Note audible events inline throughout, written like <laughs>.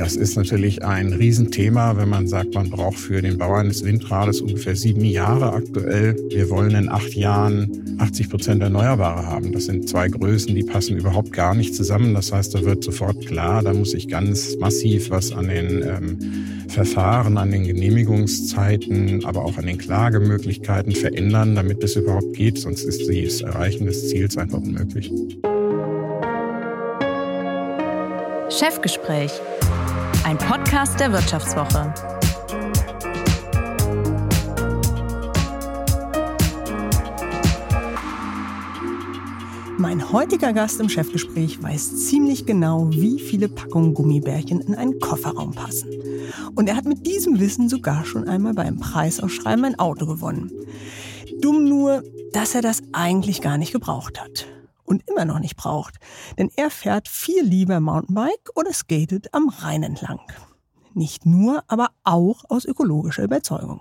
Das ist natürlich ein Riesenthema, wenn man sagt, man braucht für den Bau eines Windrades ungefähr sieben Jahre aktuell. Wir wollen in acht Jahren 80 Prozent Erneuerbare haben. Das sind zwei Größen, die passen überhaupt gar nicht zusammen. Das heißt, da wird sofort klar, da muss ich ganz massiv was an den ähm, Verfahren, an den Genehmigungszeiten, aber auch an den Klagemöglichkeiten verändern, damit das überhaupt geht. Sonst ist das Erreichen des Ziels einfach unmöglich. Chefgespräch, ein Podcast der Wirtschaftswoche. Mein heutiger Gast im Chefgespräch weiß ziemlich genau, wie viele Packungen Gummibärchen in einen Kofferraum passen. Und er hat mit diesem Wissen sogar schon einmal beim Preisausschreiben ein Auto gewonnen. Dumm nur, dass er das eigentlich gar nicht gebraucht hat und immer noch nicht braucht. Denn er fährt viel lieber Mountainbike oder skatet am Rhein entlang. Nicht nur, aber auch aus ökologischer Überzeugung.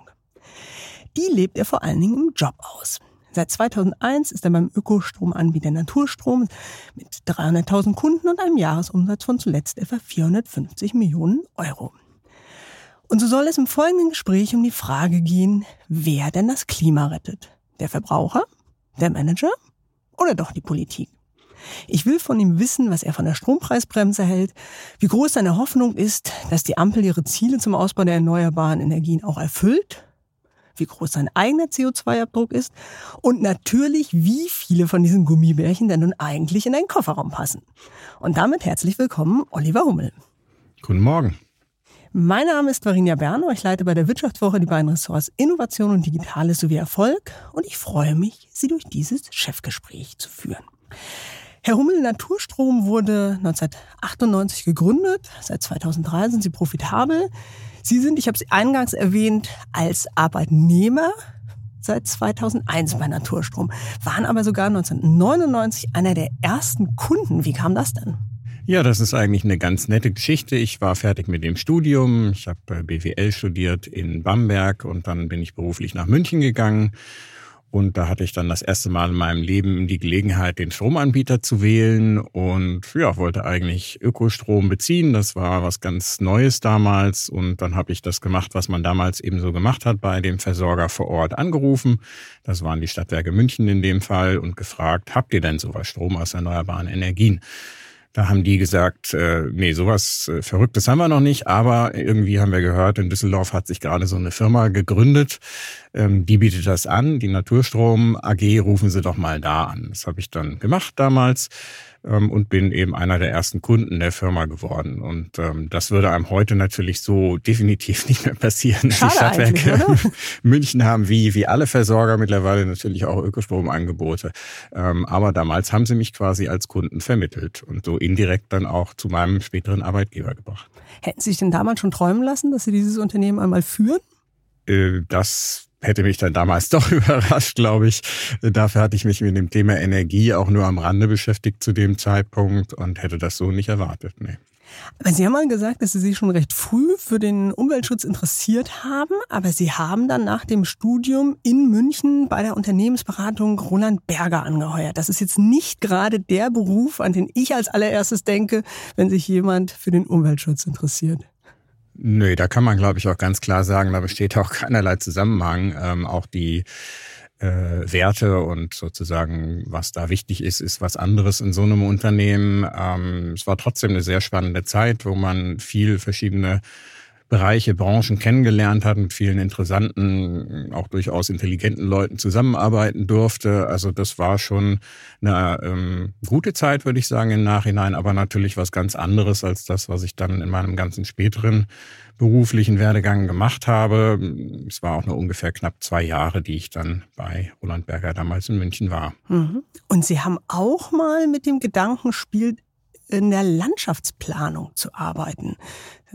Die lebt er vor allen Dingen im Job aus. Seit 2001 ist er beim Ökostromanbieter Naturstrom mit 300.000 Kunden und einem Jahresumsatz von zuletzt etwa 450 Millionen Euro. Und so soll es im folgenden Gespräch um die Frage gehen, wer denn das Klima rettet. Der Verbraucher? Der Manager? Oder doch die Politik? Ich will von ihm wissen, was er von der Strompreisbremse hält, wie groß seine Hoffnung ist, dass die Ampel ihre Ziele zum Ausbau der erneuerbaren Energien auch erfüllt, wie groß sein eigener CO2-Abdruck ist und natürlich, wie viele von diesen Gummibärchen denn nun eigentlich in einen Kofferraum passen. Und damit herzlich willkommen, Oliver Hummel. Guten Morgen. Mein Name ist Varinia Berno. Ich leite bei der Wirtschaftswoche die beiden Ressorts Innovation und Digitales sowie Erfolg und ich freue mich, Sie durch dieses Chefgespräch zu führen. Herr Hummel, Naturstrom wurde 1998 gegründet. Seit 2003 sind Sie profitabel. Sie sind, ich habe es eingangs erwähnt, als Arbeitnehmer seit 2001 bei Naturstrom, waren aber sogar 1999 einer der ersten Kunden. Wie kam das denn? Ja, das ist eigentlich eine ganz nette Geschichte. Ich war fertig mit dem Studium. Ich habe äh, BWL studiert in Bamberg und dann bin ich beruflich nach München gegangen. Und da hatte ich dann das erste Mal in meinem Leben die Gelegenheit, den Stromanbieter zu wählen und ja, wollte eigentlich Ökostrom beziehen. Das war was ganz Neues damals. Und dann habe ich das gemacht, was man damals eben so gemacht hat, bei dem Versorger vor Ort angerufen. Das waren die Stadtwerke München in dem Fall und gefragt, habt ihr denn sowas Strom aus erneuerbaren Energien? Da haben die gesagt, äh, nee, sowas äh, Verrücktes haben wir noch nicht, aber irgendwie haben wir gehört, in Düsseldorf hat sich gerade so eine Firma gegründet, ähm, die bietet das an, die Naturstrom AG, rufen Sie doch mal da an. Das habe ich dann gemacht damals ähm, und bin eben einer der ersten Kunden der Firma geworden. Und ähm, das würde einem heute natürlich so definitiv <laughs> nicht mehr passieren. Schade die Stadtwerke <laughs> München haben wie, wie alle Versorger mittlerweile natürlich auch Ökostromangebote. Ähm, aber damals haben sie mich quasi als Kunden vermittelt und so indirekt dann auch zu meinem späteren Arbeitgeber gebracht. Hätten Sie sich denn damals schon träumen lassen, dass Sie dieses Unternehmen einmal führen? Äh, das hätte mich dann damals <laughs> doch überrascht, glaube ich. Dafür hatte ich mich mit dem Thema Energie auch nur am Rande beschäftigt zu dem Zeitpunkt und hätte das so nicht erwartet. Nee. Aber Sie haben mal gesagt, dass Sie sich schon recht früh für den Umweltschutz interessiert haben, aber Sie haben dann nach dem Studium in München bei der Unternehmensberatung Roland Berger angeheuert. Das ist jetzt nicht gerade der Beruf, an den ich als allererstes denke, wenn sich jemand für den Umweltschutz interessiert. Nö, da kann man, glaube ich, auch ganz klar sagen, da besteht auch keinerlei Zusammenhang. Ähm, auch die äh, Werte und sozusagen, was da wichtig ist, ist was anderes in so einem Unternehmen. Ähm, es war trotzdem eine sehr spannende Zeit, wo man viel verschiedene Bereiche, Branchen kennengelernt hat, mit vielen interessanten, auch durchaus intelligenten Leuten zusammenarbeiten durfte. Also das war schon eine ähm, gute Zeit, würde ich sagen, im Nachhinein, aber natürlich was ganz anderes als das, was ich dann in meinem ganzen späteren beruflichen Werdegang gemacht habe. Es war auch nur ungefähr knapp zwei Jahre, die ich dann bei Roland Berger damals in München war. Mhm. Und Sie haben auch mal mit dem Gedankenspiel in der Landschaftsplanung zu arbeiten.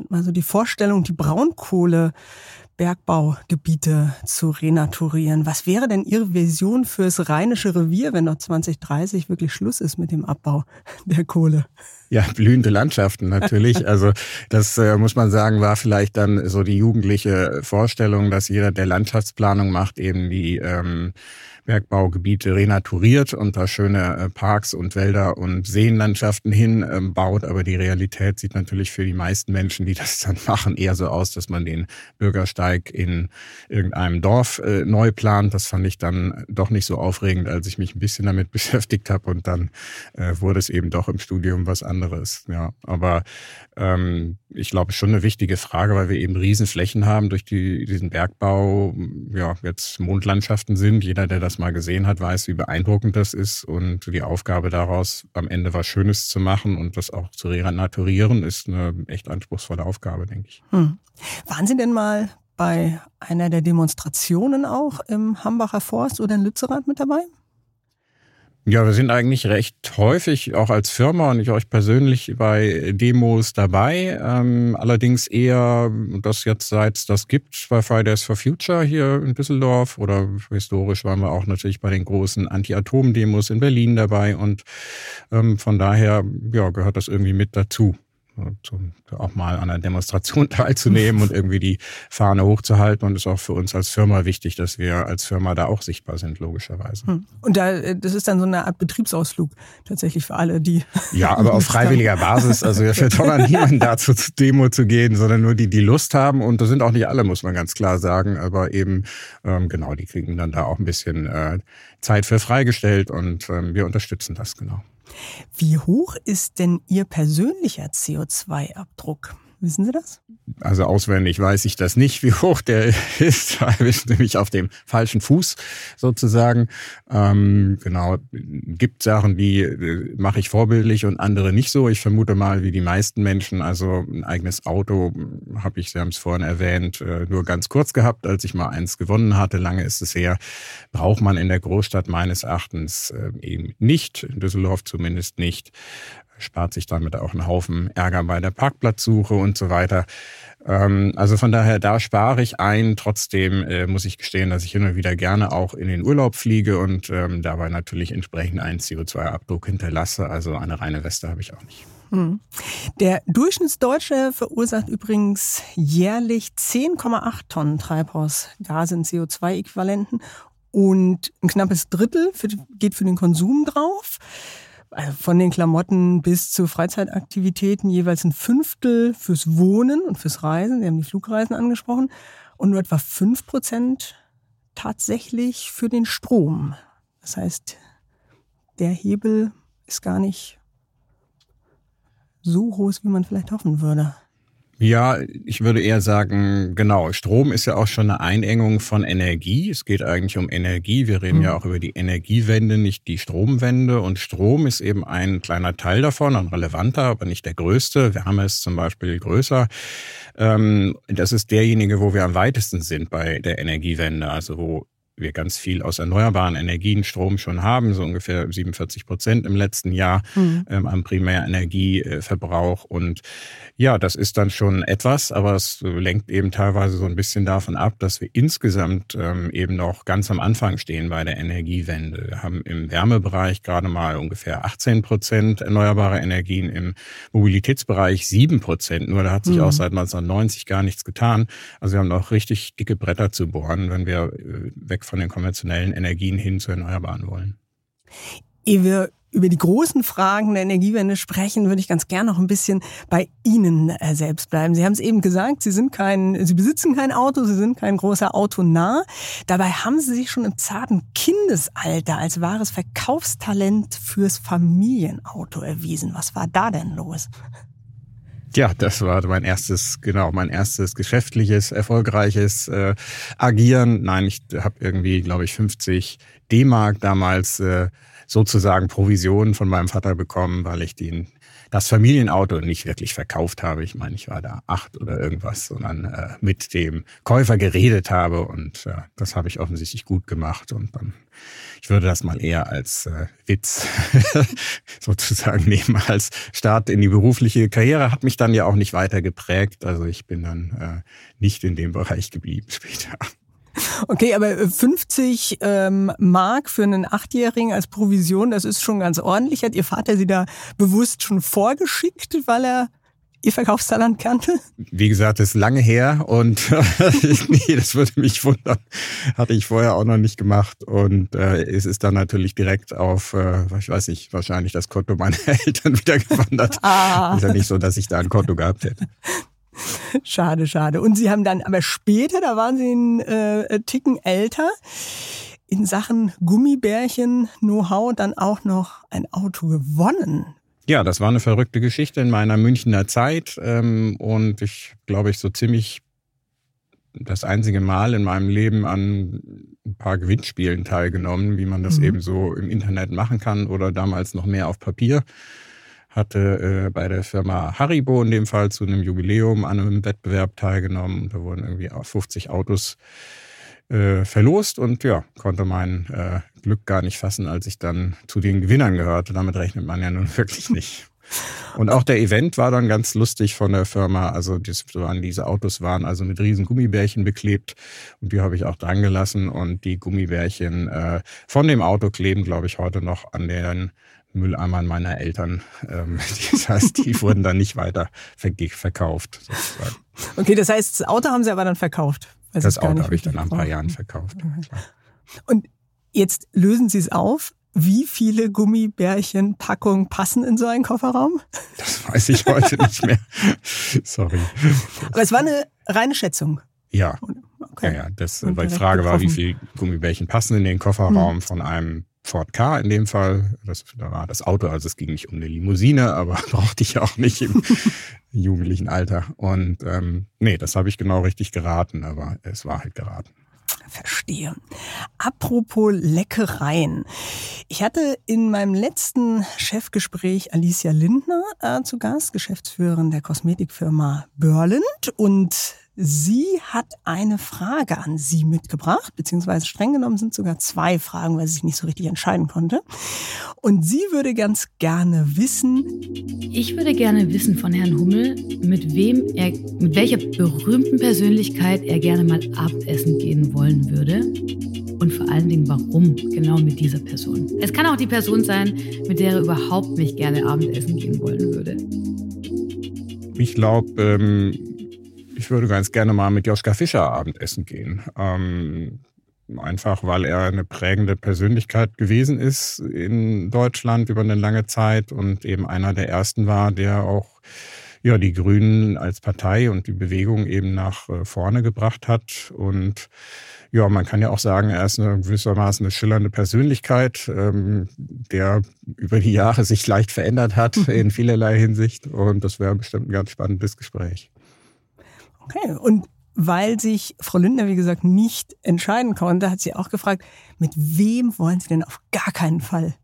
Mal so die Vorstellung, die Braunkohlebergbaugebiete zu renaturieren. Was wäre denn Ihre Vision fürs Rheinische Revier, wenn noch 2030 wirklich Schluss ist mit dem Abbau der Kohle? Ja, blühende Landschaften natürlich. <laughs> Also das äh, muss man sagen, war vielleicht dann so die jugendliche Vorstellung, dass jeder, der Landschaftsplanung macht, eben die ähm, Bergbaugebiete renaturiert und da schöne äh, Parks und Wälder und Seenlandschaften hinbaut. Ähm, Aber die Realität sieht natürlich für die meisten Menschen, die das dann machen, eher so aus, dass man den Bürgersteig in irgendeinem Dorf äh, neu plant. Das fand ich dann doch nicht so aufregend, als ich mich ein bisschen damit <laughs> beschäftigt habe und dann äh, wurde es eben doch im Studium was anderes. Ja, aber ähm, ich glaube schon eine wichtige Frage, weil wir eben Riesenflächen haben durch die, diesen Bergbau. Ja, jetzt Mondlandschaften sind. Jeder, der das das mal gesehen hat, weiß, wie beeindruckend das ist. Und die Aufgabe daraus, am Ende was Schönes zu machen und das auch zu renaturieren, ist eine echt anspruchsvolle Aufgabe, denke ich. Hm. Waren Sie denn mal bei einer der Demonstrationen auch im Hambacher Forst oder in Lützerath mit dabei? Ja, wir sind eigentlich recht häufig auch als Firma und ich euch persönlich bei Demos dabei. Ähm, allerdings eher, das jetzt seit das gibt, bei Fridays for Future hier in Düsseldorf oder historisch waren wir auch natürlich bei den großen Anti-Atom-Demos in Berlin dabei und ähm, von daher ja, gehört das irgendwie mit dazu auch mal an einer Demonstration <laughs> teilzunehmen und irgendwie die Fahne hochzuhalten. Und ist auch für uns als Firma wichtig, dass wir als Firma da auch sichtbar sind, logischerweise. Hm. Und da, das ist dann so eine Art Betriebsausflug tatsächlich für alle, die. <laughs> Ja, aber auf freiwilliger Basis. Also wir <laughs> verdonnern niemanden dazu, zur Demo zu gehen, sondern nur die, die Lust haben. Und das sind auch nicht alle, muss man ganz klar sagen. Aber eben, ähm, genau, die kriegen dann da auch ein bisschen äh, Zeit für freigestellt und ähm, wir unterstützen das, genau. Wie hoch ist denn Ihr persönlicher CO2-Abdruck? Wissen Sie das? Also auswendig weiß ich das nicht, <laughs> wie hoch der ist. <laughs> Da bist nämlich auf dem falschen Fuß sozusagen. Ähm, genau, gibt Sachen, die äh, mache ich vorbildlich und andere nicht so. Ich vermute mal, wie die meisten Menschen. Also ein eigenes Auto habe ich, Sie haben es vorhin erwähnt, äh, nur ganz kurz gehabt, als ich mal eins gewonnen hatte. Lange ist es her. Braucht man in der Großstadt meines Erachtens äh, eben nicht, in Düsseldorf zumindest nicht spart sich damit auch einen Haufen Ärger bei der Parkplatzsuche und so weiter. Ähm, also von daher, da spare ich ein. Trotzdem äh, muss ich gestehen, dass ich immer wieder gerne auch in den Urlaub fliege und ähm, dabei natürlich entsprechend einen CO2-Abdruck hinterlasse. Also eine reine Weste habe ich auch nicht. Hm. Der Durchschnittsdeutsche verursacht übrigens jährlich 10,8 Tonnen Treibhausgase in CO2-Äquivalenten und ein knappes Drittel geht für den Konsum drauf. Also von den Klamotten bis zu Freizeitaktivitäten jeweils ein Fünftel fürs Wohnen und fürs Reisen. Sie haben die Flugreisen angesprochen. Und nur etwa fünf Prozent tatsächlich für den Strom. Das heißt, der Hebel ist gar nicht so groß, wie man vielleicht hoffen würde. Ja, ich würde eher sagen, genau, Strom ist ja auch schon eine Einengung von Energie. Es geht eigentlich um Energie. Wir reden mhm. ja auch über die Energiewende, nicht die Stromwende. Und Strom ist eben ein kleiner Teil davon, ein relevanter, aber nicht der größte. Wärme ist zum Beispiel größer. Ähm, das ist derjenige, wo wir am weitesten sind bei der Energiewende, also wo wir ganz viel aus erneuerbaren Energien Strom schon haben, so ungefähr 47 Prozent im letzten Jahr mhm. ähm, am Primärenergieverbrauch. Und ja, das ist dann schon etwas, aber es lenkt eben teilweise so ein bisschen davon ab, dass wir insgesamt ähm, eben noch ganz am Anfang stehen bei der Energiewende. Wir haben im Wärmebereich gerade mal ungefähr 18 Prozent erneuerbare Energien, im Mobilitätsbereich 7 Prozent. Nur da hat sich mhm. auch seit 1990 gar nichts getan. Also wir haben noch richtig dicke Bretter zu bohren, wenn wir äh, von den konventionellen Energien hin zu erneuerbaren wollen. Ehe wir über die großen Fragen der Energiewende sprechen, würde ich ganz gern noch ein bisschen bei Ihnen äh, selbst bleiben. Sie haben es eben gesagt, Sie sind kein, Sie besitzen kein Auto, Sie sind kein großer Autonah. Dabei haben Sie sich schon im zarten Kindesalter als wahres Verkaufstalent fürs Familienauto erwiesen. Was war da denn los? Ja, das war mein erstes, genau, mein erstes geschäftliches, erfolgreiches äh, Agieren. Nein, ich habe irgendwie, glaube ich, 50 D-Mark damals äh, sozusagen Provisionen von meinem Vater bekommen, weil ich den das Familienauto nicht wirklich verkauft habe. Ich meine, ich war da acht oder irgendwas, sondern äh, mit dem Käufer geredet habe und äh, das habe ich offensichtlich gut gemacht und dann ich würde das mal eher als äh, Witz <laughs> sozusagen nehmen, als Start in die berufliche Karriere. Hat mich dann ja auch nicht weiter geprägt. Also ich bin dann äh, nicht in dem Bereich geblieben <laughs> später. Okay, aber 50 ähm, Mark für einen Achtjährigen als Provision, das ist schon ganz ordentlich. Hat Ihr Vater Sie da bewusst schon vorgeschickt, weil er Ihr Verkaufstalent kannte? Wie gesagt, das ist lange her und <laughs> nee, das würde mich wundern. Hatte ich vorher auch noch nicht gemacht und äh, es ist dann natürlich direkt auf, äh, ich weiß nicht, wahrscheinlich das Konto meiner <laughs> Eltern wieder gewandert. Ah. Ist ja nicht so, dass ich da ein Konto gehabt hätte. Schade, schade. Und Sie haben dann, aber später, da waren Sie einen äh, Ticken älter, in Sachen Gummibärchen-Know-how dann auch noch ein Auto gewonnen. Ja, das war eine verrückte Geschichte in meiner Münchner Zeit ähm, und ich glaube ich so ziemlich das einzige Mal in meinem Leben an ein paar Gewinnspielen teilgenommen, wie man das mhm. eben so im Internet machen kann oder damals noch mehr auf Papier. Hatte äh, bei der Firma Haribo in dem Fall zu einem Jubiläum an einem Wettbewerb teilgenommen. Da wurden irgendwie 50 Autos äh, verlost und ja, konnte mein äh, Glück gar nicht fassen, als ich dann zu den Gewinnern gehörte. Damit rechnet man ja nun <laughs> wirklich nicht. Und auch der Event war dann ganz lustig von der Firma. Also das waren, diese Autos waren also mit riesen Gummibärchen beklebt und die habe ich auch dran gelassen. Und die Gummibärchen äh, von dem Auto kleben, glaube ich, heute noch an den Mülleimern meiner Eltern. Ähm, <laughs> das heißt, die <laughs> wurden dann nicht weiter verkauft. Sozusagen. Okay, das heißt, das Auto haben Sie aber dann verkauft. Das Auto habe ich dann nach ein paar Jahren verkauft. Und Jetzt lösen Sie es auf. Wie viele Gummibärchenpackungen passen in so einen Kofferraum? Das weiß ich heute nicht mehr. <laughs> Sorry. Aber es war eine reine Schätzung. Ja. Okay. Ja, ja. Das, weil die Frage war, wie viele Gummibärchen passen in den Kofferraum hm. von einem Ford Car in dem Fall. Das da war das Auto, also es ging nicht um eine Limousine, aber <laughs> brauchte ich auch nicht im <laughs> jugendlichen Alter. Und ähm, nee, das habe ich genau richtig geraten, aber es war halt geraten. Verstehe. Apropos Leckereien. Ich hatte in meinem letzten Chefgespräch Alicia Lindner äh, zu Gast, Geschäftsführerin der Kosmetikfirma Berland. Und Sie hat eine Frage an Sie mitgebracht, beziehungsweise streng genommen sind sogar zwei Fragen, weil sie sich nicht so richtig entscheiden konnte. Und sie würde ganz gerne wissen. Ich würde gerne wissen von Herrn Hummel, mit wem er, mit welcher berühmten Persönlichkeit er gerne mal Abendessen gehen wollen würde. Und vor allen Dingen, warum genau mit dieser Person. Es kann auch die Person sein, mit der er überhaupt nicht gerne Abendessen gehen wollen würde. Ich glaube, ähm ich würde ganz gerne mal mit Joschka Fischer Abendessen gehen. Ähm, einfach weil er eine prägende Persönlichkeit gewesen ist in Deutschland über eine lange Zeit und eben einer der ersten war, der auch ja, die Grünen als Partei und die Bewegung eben nach äh, vorne gebracht hat. Und ja, man kann ja auch sagen, er ist eine gewissermaßen eine schillernde Persönlichkeit, ähm, der über die Jahre sich leicht verändert hat <laughs> in vielerlei Hinsicht. Und das wäre bestimmt ein ganz spannendes Gespräch. Okay, und weil sich Frau Lindner, wie gesagt, nicht entscheiden konnte, hat sie auch gefragt, mit wem wollen Sie denn auf gar keinen Fall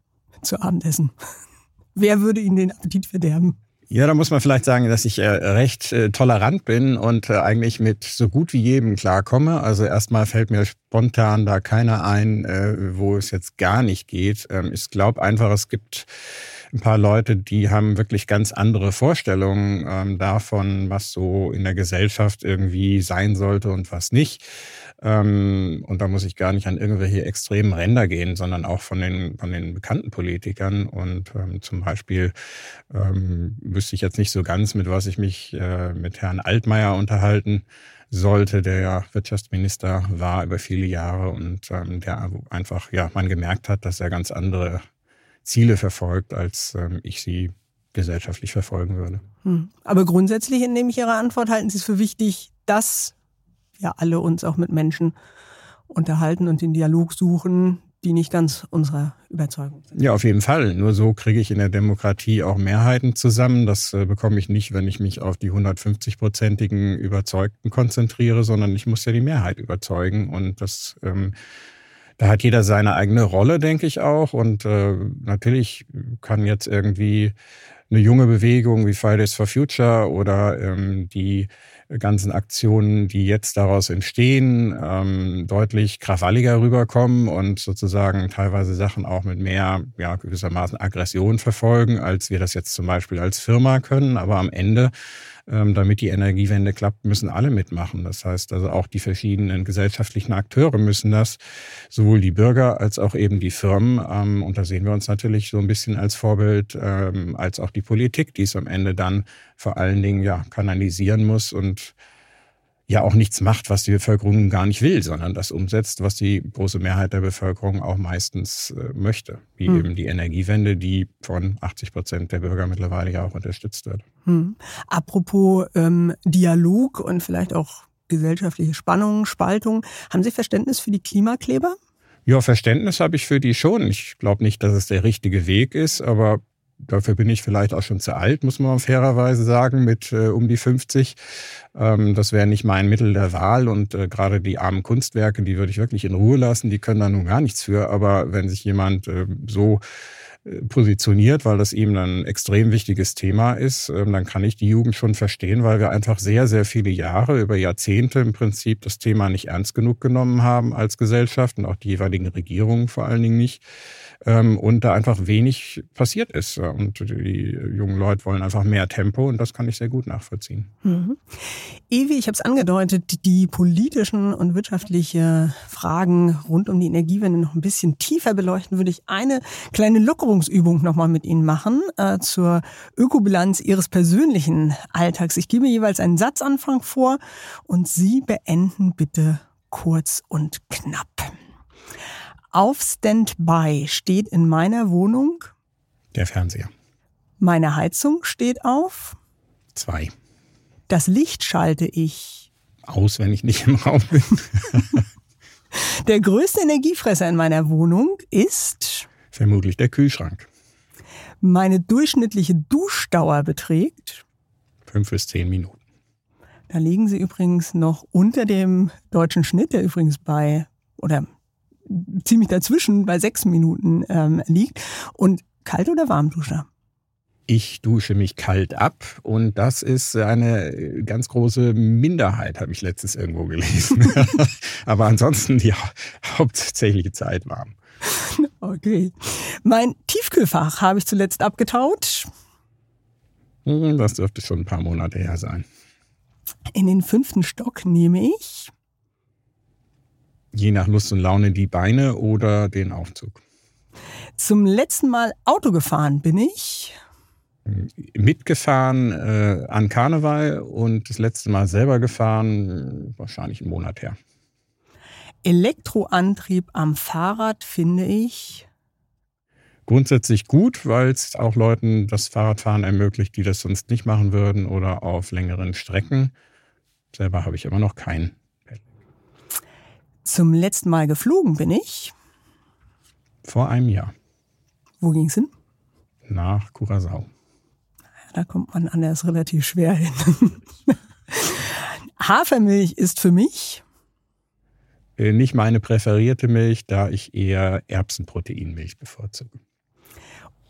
zu Abend essen? <laughs> Wer würde Ihnen den Appetit verderben? Ja, da muss man vielleicht sagen, dass ich äh, recht äh, tolerant bin und äh, eigentlich mit so gut wie jedem klarkomme. Also erstmal fällt mir spontan da keiner ein, wo es jetzt gar nicht geht. Ähm, ich glaube einfach, es gibt ein paar Leute, die haben wirklich ganz andere Vorstellungen ähm, davon, was so in der Gesellschaft irgendwie sein sollte und was nicht. Ähm, und da muss ich gar nicht an irgendwelche extremen Ränder gehen, sondern auch von den, von den bekannten Politikern. Und ähm, zum Beispiel ähm, wüsste ich jetzt nicht so ganz, mit was ich mich äh, mit Herrn Altmaier unterhalten sollte, der ja Wirtschaftsminister war über viele Jahre und ähm, der einfach, ja, man gemerkt hat, dass er ganz andere Ziele verfolgt, als ähm, ich sie gesellschaftlich verfolgen würde. Hm. Aber grundsätzlich entnehme ich Ihre Antwort, halten Sie es für wichtig, dass wir alle uns auch mit Menschen unterhalten und den Dialog suchen, die nicht ganz unserer Überzeugung sind. Ja, auf jeden Fall. Nur so kriege ich in der Demokratie auch Mehrheiten zusammen. Das äh, bekomme ich nicht, wenn ich mich auf die 150-prozentigen Überzeugten konzentriere, sondern ich muss ja die Mehrheit überzeugen. Und das ähm, da hat jeder seine eigene Rolle, denke ich auch. Und äh, natürlich kann jetzt irgendwie eine junge Bewegung wie Fridays for Future oder ähm, die ganzen Aktionen, die jetzt daraus entstehen, ähm, deutlich krawalliger rüberkommen und sozusagen teilweise Sachen auch mit mehr, ja, gewissermaßen Aggression verfolgen, als wir das jetzt zum Beispiel als Firma können. Aber am Ende Ähm, damit die Energiewende klappt, müssen alle mitmachen. Das heißt also auch die verschiedenen gesellschaftlichen Akteure müssen das, sowohl die Bürger als auch eben die Firmen. Ähm, und da sehen wir uns natürlich so ein bisschen als Vorbild, ähm, als auch die Politik, die es am Ende dann vor allen Dingen ja kanalisieren muss und ja auch nichts macht, was die Bevölkerung gar nicht will, sondern das umsetzt, was die große Mehrheit der Bevölkerung auch meistens äh, möchte, wie hm. eben die Energiewende, die von 80 Prozent der Bürger mittlerweile ja auch unterstützt wird. Hm. Apropos ähm, Dialog und vielleicht auch gesellschaftliche Spannungen, Spaltung, haben Sie Verständnis für die Klimakleber? Ja, Verständnis habe ich für die schon. Ich glaube nicht, dass es der richtige Weg ist, aber dafür bin ich vielleicht auch schon zu alt, muss man fairerweise sagen, mit äh, um die 50. Ähm, das wäre nicht mein Mittel der Wahl und äh, gerade die armen Kunstwerke, die würde ich wirklich in Ruhe lassen, die können da nun gar nichts für. Aber wenn sich jemand äh, so positioniert, weil das eben ein extrem wichtiges Thema ist, ähm, dann kann ich die Jugend schon verstehen, weil wir einfach sehr, sehr viele Jahre, über Jahrzehnte im Prinzip das Thema nicht ernst genug genommen haben als Gesellschaft und auch die jeweiligen Regierungen vor allen Dingen nicht ähm, und da einfach wenig passiert ist. Und die jungen Leute wollen einfach mehr Tempo und das kann ich sehr gut nachvollziehen. Mhm. Ewi, ich habe es angedeutet, die politischen und wirtschaftliche Fragen rund um die Energiewende noch ein bisschen tiefer beleuchten, würde ich eine kleine Lockerungsübung nochmal mit Ihnen machen äh, zur Ökobilanz Ihres persönlichen Alltags. Ich gebe jeweils einen Satzanfang vor und Sie beenden bitte kurz und knapp. Auf Standby steht in meiner Wohnung der Fernseher. Meine Heizung steht auf zwei. Das Licht schalte ich aus, wenn ich nicht im Raum bin. <laughs> der größte Energiefresser in meiner Wohnung ist vermutlich der Kühlschrank. Meine durchschnittliche Duschdauer beträgt fünf bis zehn Minuten. Da liegen Sie übrigens noch unter dem deutschen Schnitt, der übrigens bei oder ziemlich dazwischen bei sechs Minuten ähm, liegt. Und kalt oder Warmduscher? Ich dusche mich kalt ab und das ist eine ganz große Minderheit, habe ich letztes irgendwo gelesen. <laughs> Aber ansonsten die <laughs> hauptsächliche Zeit warm. <laughs> Okay. Mein Tiefkühlfach habe ich zuletzt abgetaut. Hm, das dürfte schon ein paar Monate her sein. In den fünften Stock nehme ich je nach Lust und Laune die Beine oder den Aufzug. Zum letzten Mal Auto gefahren bin ich. Mitgefahren äh, an Karneval und das letzte Mal selber gefahren, wahrscheinlich einen Monat her. Elektroantrieb am Fahrrad finde ich grundsätzlich gut, weil es auch Leuten das Fahrradfahren ermöglicht, die das sonst nicht machen würden oder auf längeren Strecken. Selber habe ich immer noch keinen. Zum letzten Mal geflogen bin ich. Vor einem Jahr. Wo ging es hin? Nach Curacao. Da kommt man anders relativ schwer hin. <laughs> Hafermilch ist für mich nicht meine präferierte Milch, da ich eher Erbsenproteinmilch bevorzuge.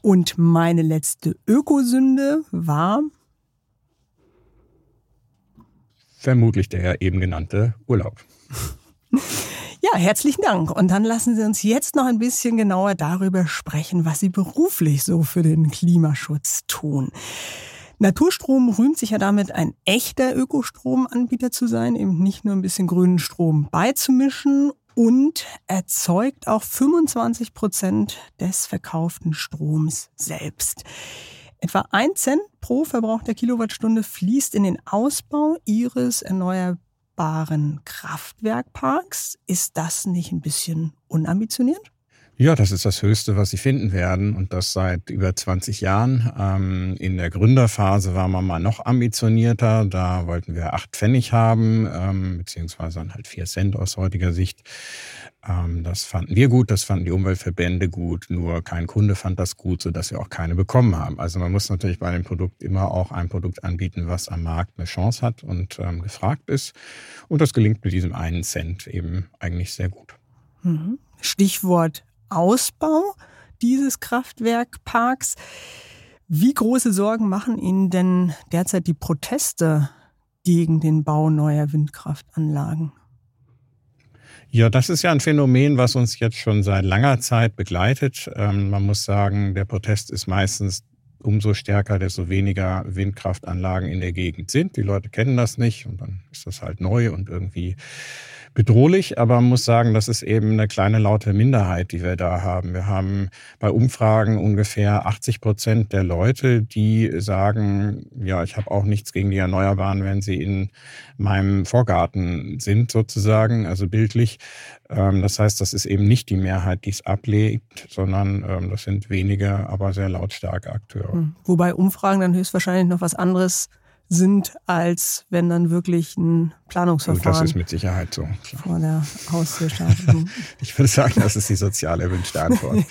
Und meine letzte Ökosünde war vermutlich der eben genannte Urlaub. <laughs> Ja, herzlichen Dank. Und dann lassen Sie uns jetzt noch ein bisschen genauer darüber sprechen, was Sie beruflich so für den Klimaschutz tun. Naturstrom rühmt sich ja damit, ein echter Ökostromanbieter zu sein, eben nicht nur ein bisschen grünen Strom beizumischen und erzeugt auch 25 Prozent des verkauften Stroms selbst. Etwa ein Cent pro verbrauchter Kilowattstunde fließt in den Ausbau ihres erneuerbaren Kraftwerkparks. Ist das nicht ein bisschen unambitioniert? Ja, das ist das Höchste, was Sie finden werden und das seit über 20 Jahren. Ähm, in der Gründerphase war man mal noch ambitionierter. Da wollten wir acht Pfennig haben, ähm, beziehungsweise dann halt vier Cent aus heutiger Sicht. Ähm, das fanden wir gut, das fanden die Umweltverbände gut, nur kein Kunde fand das gut, sodass wir auch keine bekommen haben. Also man muss natürlich bei dem Produkt immer auch ein Produkt anbieten, was am Markt eine Chance hat und ähm, gefragt ist. Und das gelingt mit diesem einen Cent eben eigentlich sehr gut. Mhm. Stichwort Ausbau dieses Kraftwerkparks. Wie große Sorgen machen Ihnen denn derzeit die Proteste gegen den Bau neuer Windkraftanlagen? Ja, das ist ja ein Phänomen, was uns jetzt schon seit langer Zeit begleitet. Ähm, man muss sagen, der Protest ist meistens umso stärker, desto weniger Windkraftanlagen in der Gegend sind. Die Leute kennen das nicht und dann ist das halt neu und irgendwie bedrohlich, aber man muss sagen, das ist eben eine kleine laute Minderheit, die wir da haben. Wir haben bei Umfragen ungefähr 80 Prozent der Leute, die sagen, ja, ich habe auch nichts gegen die Erneuerbaren, wenn sie in meinem Vorgarten sind, sozusagen, also bildlich. Ähm, das heißt, das ist eben nicht die Mehrheit, die es ablegt, sondern ähm, das sind wenige, aber sehr lautstarke Akteure. Hm. Wobei Umfragen dann höchstwahrscheinlich noch was anderes sind, als wenn dann wirklich ein Planungsverfahren. das ist mit Sicherheit so. Klar. Vor der Haustür startet. <laughs> ich würde sagen, das ist die sozial erwünschte Antwort.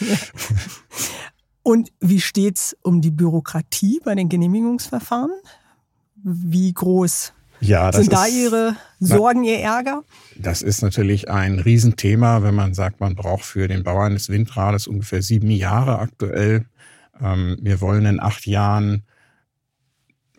<laughs> Und wie steht's um die Bürokratie bei den Genehmigungsverfahren? Wie groß ja, sind da ist, Ihre Sorgen, na, Ihr Ärger? Das ist natürlich ein Riesenthema, wenn man sagt, man braucht für den Bau eines Windrades ungefähr sieben Jahre aktuell. Ähm, wir wollen in acht Jahren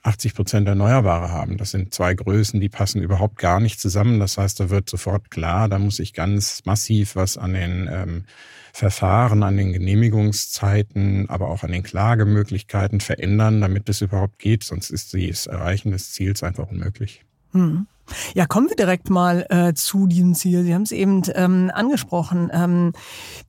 80 Prozent Erneuerbare haben. Das sind zwei Größen, die passen überhaupt gar nicht zusammen. Das heißt, da wird sofort klar, da muss ich ganz massiv was an den ähm, Verfahren, an den Genehmigungszeiten, aber auch an den Klagemöglichkeiten verändern, damit es überhaupt geht. Sonst ist das Erreichen des Ziels einfach unmöglich. Hm. Ja, kommen wir direkt mal äh, zu diesem Ziel. Sie haben es eben ähm, angesprochen. Ähm,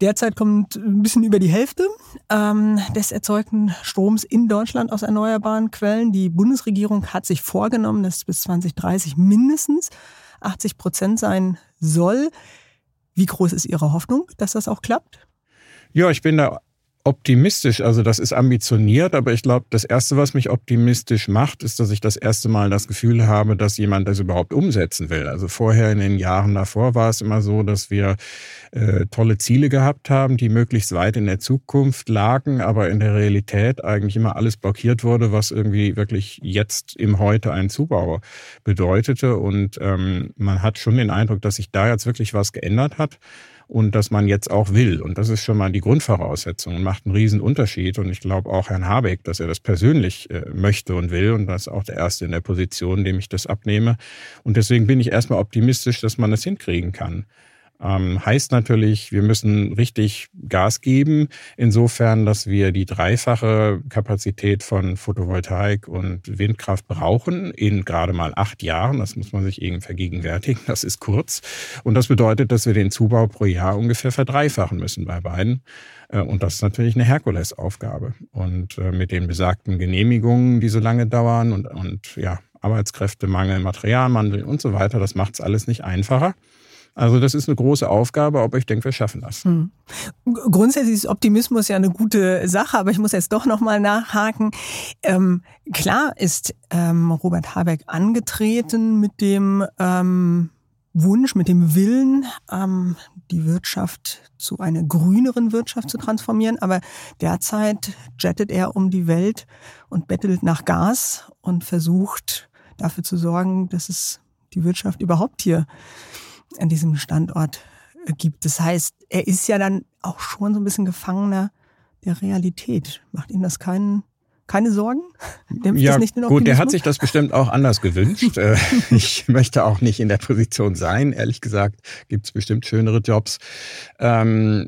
derzeit kommt ein bisschen über die Hälfte ähm, des erzeugten Stroms in Deutschland aus erneuerbaren Quellen. Die Bundesregierung hat sich vorgenommen, dass bis 2030 mindestens 80 Prozent sein soll. Wie groß ist Ihre Hoffnung, dass das auch klappt? Ja, ich bin da optimistisch. Also das ist ambitioniert, aber ich glaube, das Erste, was mich optimistisch macht, ist, dass ich das erste Mal das Gefühl habe, dass jemand das überhaupt umsetzen will. Also vorher in den Jahren davor war es immer so, dass wir äh, tolle Ziele gehabt haben, die möglichst weit in der Zukunft lagen, aber in der Realität eigentlich immer alles blockiert wurde, was irgendwie wirklich jetzt im Heute einen Zubau bedeutete. Und ähm, man hat schon den Eindruck, dass sich da jetzt wirklich was geändert hat und dass man jetzt auch will. Und das ist schon mal die Grundvoraussetzung und macht einen riesen Unterschied. Und ich glaube auch Herrn Habeck, dass er das persönlich äh, möchte und will. Und das ist auch der Erste in der Position, dem ich das abnehme. Und deswegen bin ich erstmal optimistisch, dass man das hinkriegen kann. Ähm, heißt natürlich, wir müssen richtig Gas geben, insofern, dass wir die dreifache Kapazität von Photovoltaik und Windkraft brauchen in gerade mal acht Jahren. Das muss man sich eben vergegenwärtigen. Das ist kurz. Und das bedeutet, dass wir den Zubau pro Jahr ungefähr verdreifachen müssen bei beiden. Äh, und das ist natürlich eine Herkulesaufgabe. Und äh, mit den besagten Genehmigungen, die so lange dauern und, und ja, Arbeitskräftemangel, Materialmangel und so weiter, das macht es alles nicht einfacher. Also das ist eine große Aufgabe, aber ich denke, wir schaffen das. Hm. Grundsätzlich ist Optimismus ja eine gute Sache, aber ich muss jetzt doch nochmal nachhaken. Ähm, klar ist ähm, Robert Habeck angetreten mit dem ähm, Wunsch, mit dem Willen, ähm, die Wirtschaft zu einer grüneren Wirtschaft zu transformieren. Aber derzeit jettet er um die Welt und bettelt nach Gas und versucht dafür zu sorgen, dass es die Wirtschaft überhaupt hier an diesem Standort äh, gibt. Das heißt, er ist ja dann auch schon so ein bisschen Gefangener der Realität. Macht ihm das keinen keine Sorgen? <laughs> Ja, gut, der hat sich das bestimmt auch anders gewünscht. Äh, <laughs> ich möchte auch nicht in der Position sein. Ehrlich gesagt, gibt es bestimmt schönere Jobs. Ähm,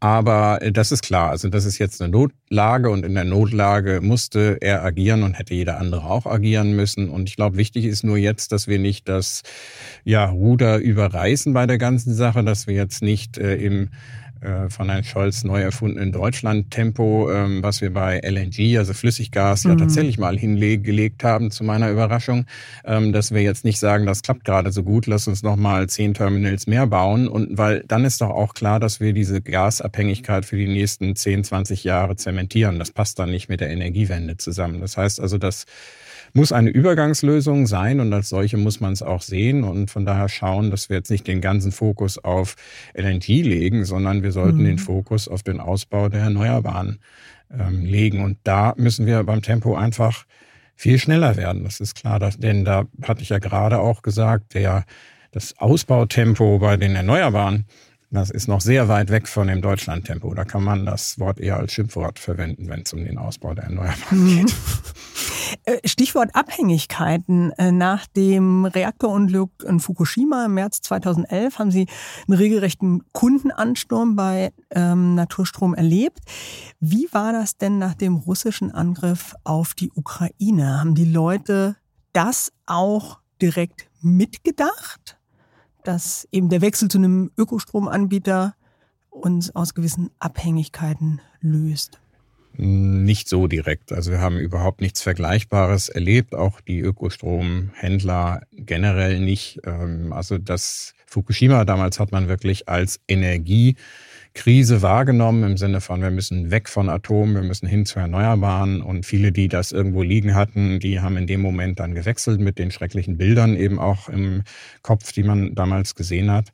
aber äh, das ist klar. Also das ist jetzt eine Notlage und in der Notlage musste er agieren und hätte jeder andere auch agieren müssen. Und ich glaube, wichtig ist nur jetzt, dass wir nicht das ja, Ruder überreißen bei der ganzen Sache, dass wir jetzt nicht äh, im äh, von Herrn Scholz neu erfundenen Deutschland-Tempo, ähm, was wir bei LNG, also Flüssiggas, mhm. ja tatsächlich mal hingelegt haben, zu meiner Überraschung, ähm, dass wir jetzt nicht sagen, das klappt gerade so gut, lass uns noch mal zehn Terminals mehr bauen. Und weil dann ist doch auch klar, dass wir diese Gasabhängigkeit für die nächsten 10, 20 Jahre zementieren. Das passt dann nicht mit der Energiewende zusammen. Das heißt also, dass muss eine Übergangslösung sein und als solche muss man es auch sehen und von daher schauen, dass wir jetzt nicht den ganzen Fokus auf LNG legen, sondern wir sollten mhm. den Fokus auf den Ausbau der Erneuerbaren ähm, legen. Und da müssen wir beim Tempo einfach viel schneller werden. Das ist klar, dass, denn da hatte ich ja gerade auch gesagt, der, das Ausbautempo bei den Erneuerbaren Das ist noch sehr weit weg von dem Deutschlandtempo. Da kann man das Wort eher als Schimpfwort verwenden, wenn es um den Ausbau der Erneuerbaren mhm. geht. <laughs> Äh, Stichwort Abhängigkeiten. Äh, nach dem Reaktorunglück in Fukushima im März 2011 haben Sie einen regelrechten Kundenansturm bei ähm, Naturstrom erlebt. Wie war das denn nach dem russischen Angriff auf die Ukraine? Haben die Leute das auch direkt mitgedacht? Dass eben der Wechsel zu einem Ökostromanbieter uns aus gewissen Abhängigkeiten löst? Nicht so direkt. Also wir haben überhaupt nichts Vergleichbares erlebt, auch die Ökostromhändler generell nicht. Ähm, also das Fukushima damals hat man wirklich als Energie Krise wahrgenommen im Sinne von, wir müssen weg von Atom, wir müssen hin zu Erneuerbaren. Und viele, die das irgendwo liegen hatten, die haben in dem Moment dann gewechselt mit den schrecklichen Bildern eben auch im Kopf, die man damals gesehen hat.